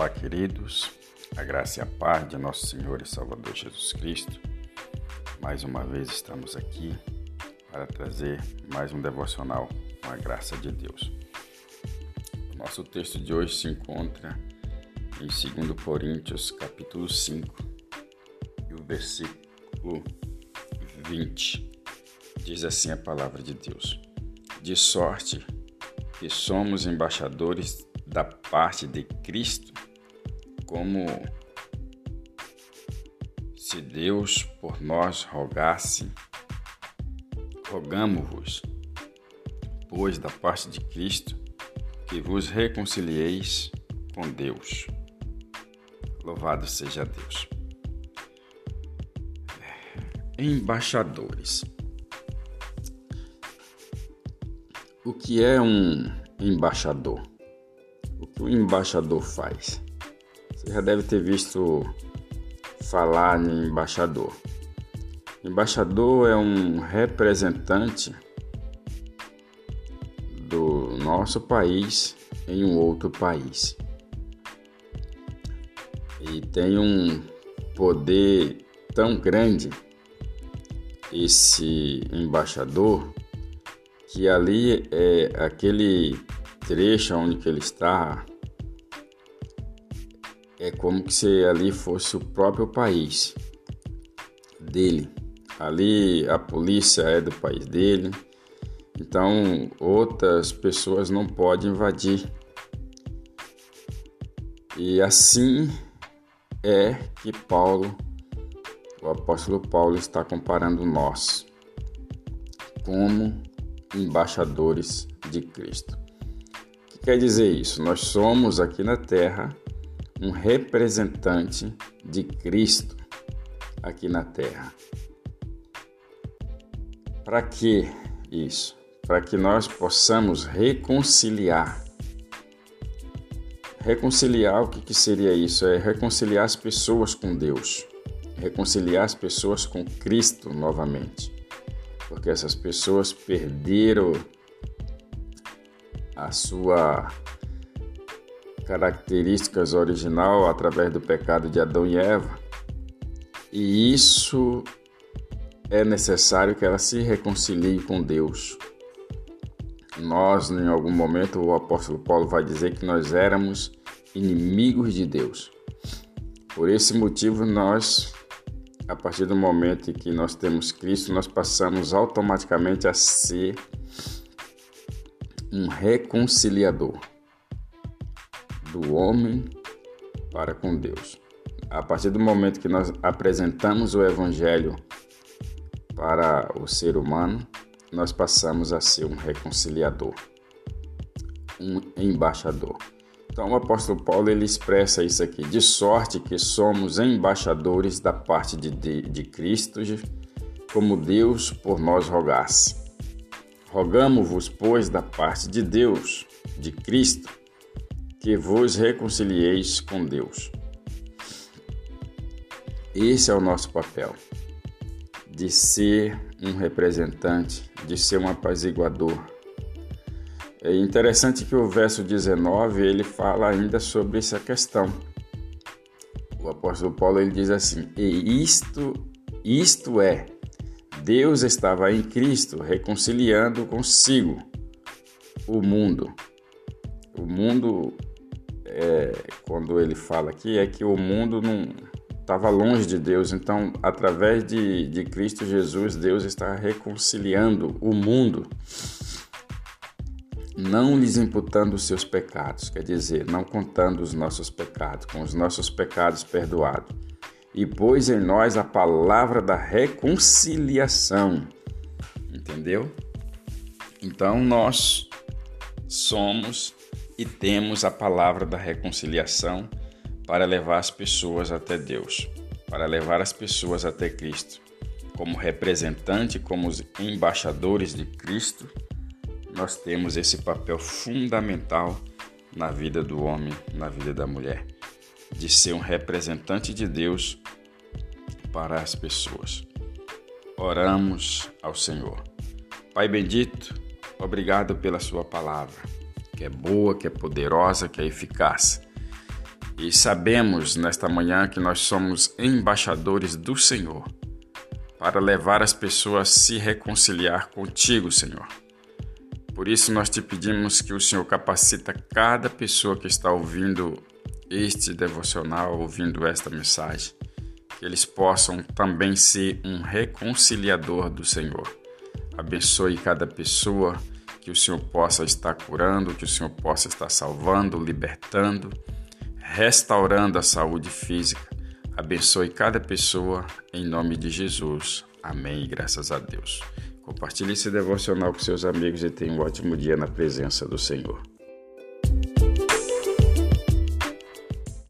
Olá, queridos. A graça e a paz de nosso Senhor e Salvador Jesus Cristo. Mais uma vez estamos aqui para trazer mais um devocional com a graça de Deus. Nosso texto de hoje se encontra em 2 Coríntios, capítulo 5, e o versículo 20. Diz assim a palavra de Deus: De sorte que somos embaixadores da parte de Cristo, como se Deus por nós rogasse, rogamo-vos, pois da parte de Cristo, que vos reconcilieis com Deus. Louvado seja Deus. Embaixadores. O que é um embaixador? O que o embaixador faz? Já deve ter visto falar em embaixador. Embaixador é um representante do nosso país em um outro país. E tem um poder tão grande esse embaixador que ali é aquele trecho onde ele está é como que se ali fosse o próprio país dele. Ali a polícia é do país dele, então outras pessoas não podem invadir. E assim é que Paulo, o apóstolo Paulo, está comparando nós como embaixadores de Cristo. O que quer dizer isso? Nós somos aqui na terra um representante de Cristo aqui na terra. Para que isso? Para que nós possamos reconciliar. Reconciliar, o que, que seria isso? É reconciliar as pessoas com Deus, reconciliar as pessoas com Cristo novamente porque essas pessoas perderam a sua características original através do pecado de Adão e Eva. E isso é necessário que ela se reconcilie com Deus. Nós, em algum momento, o apóstolo Paulo vai dizer que nós éramos inimigos de Deus. Por esse motivo, nós a partir do momento em que nós temos Cristo, nós passamos automaticamente a ser um reconciliador do homem para com Deus. A partir do momento que nós apresentamos o Evangelho para o ser humano, nós passamos a ser um reconciliador, um embaixador. Então o apóstolo Paulo ele expressa isso aqui, de sorte que somos embaixadores da parte de, de, de Cristo, como Deus por nós rogasse. Rogamo-vos, pois, da parte de Deus, de Cristo, que vos reconcilieis com Deus. Esse é o nosso papel, de ser um representante, de ser um apaziguador, é interessante que o verso 19 ele fala ainda sobre essa questão. O apóstolo Paulo ele diz assim: "E isto isto é Deus estava em Cristo reconciliando consigo o mundo. O mundo é, quando ele fala aqui é que o mundo não estava longe de Deus, então através de, de Cristo Jesus Deus está reconciliando o mundo não lhes imputando os seus pecados, quer dizer, não contando os nossos pecados, com os nossos pecados perdoados, e pôs em nós a palavra da reconciliação. Entendeu? Então nós somos e temos a palavra da reconciliação para levar as pessoas até Deus, para levar as pessoas até Cristo. Como representante, como embaixadores de Cristo, nós temos esse papel fundamental na vida do homem, na vida da mulher, de ser um representante de Deus para as pessoas. Oramos ao Senhor. Pai bendito, obrigado pela Sua palavra, que é boa, que é poderosa, que é eficaz. E sabemos nesta manhã que nós somos embaixadores do Senhor para levar as pessoas a se reconciliar contigo, Senhor. Por isso nós te pedimos que o Senhor capacita cada pessoa que está ouvindo este devocional, ouvindo esta mensagem, que eles possam também ser um reconciliador do Senhor. Abençoe cada pessoa, que o Senhor possa estar curando, que o Senhor possa estar salvando, libertando, restaurando a saúde física Abençoe cada pessoa em nome de Jesus. Amém. Graças a Deus. Compartilhe esse devocional com seus amigos e tenha um ótimo dia na presença do Senhor.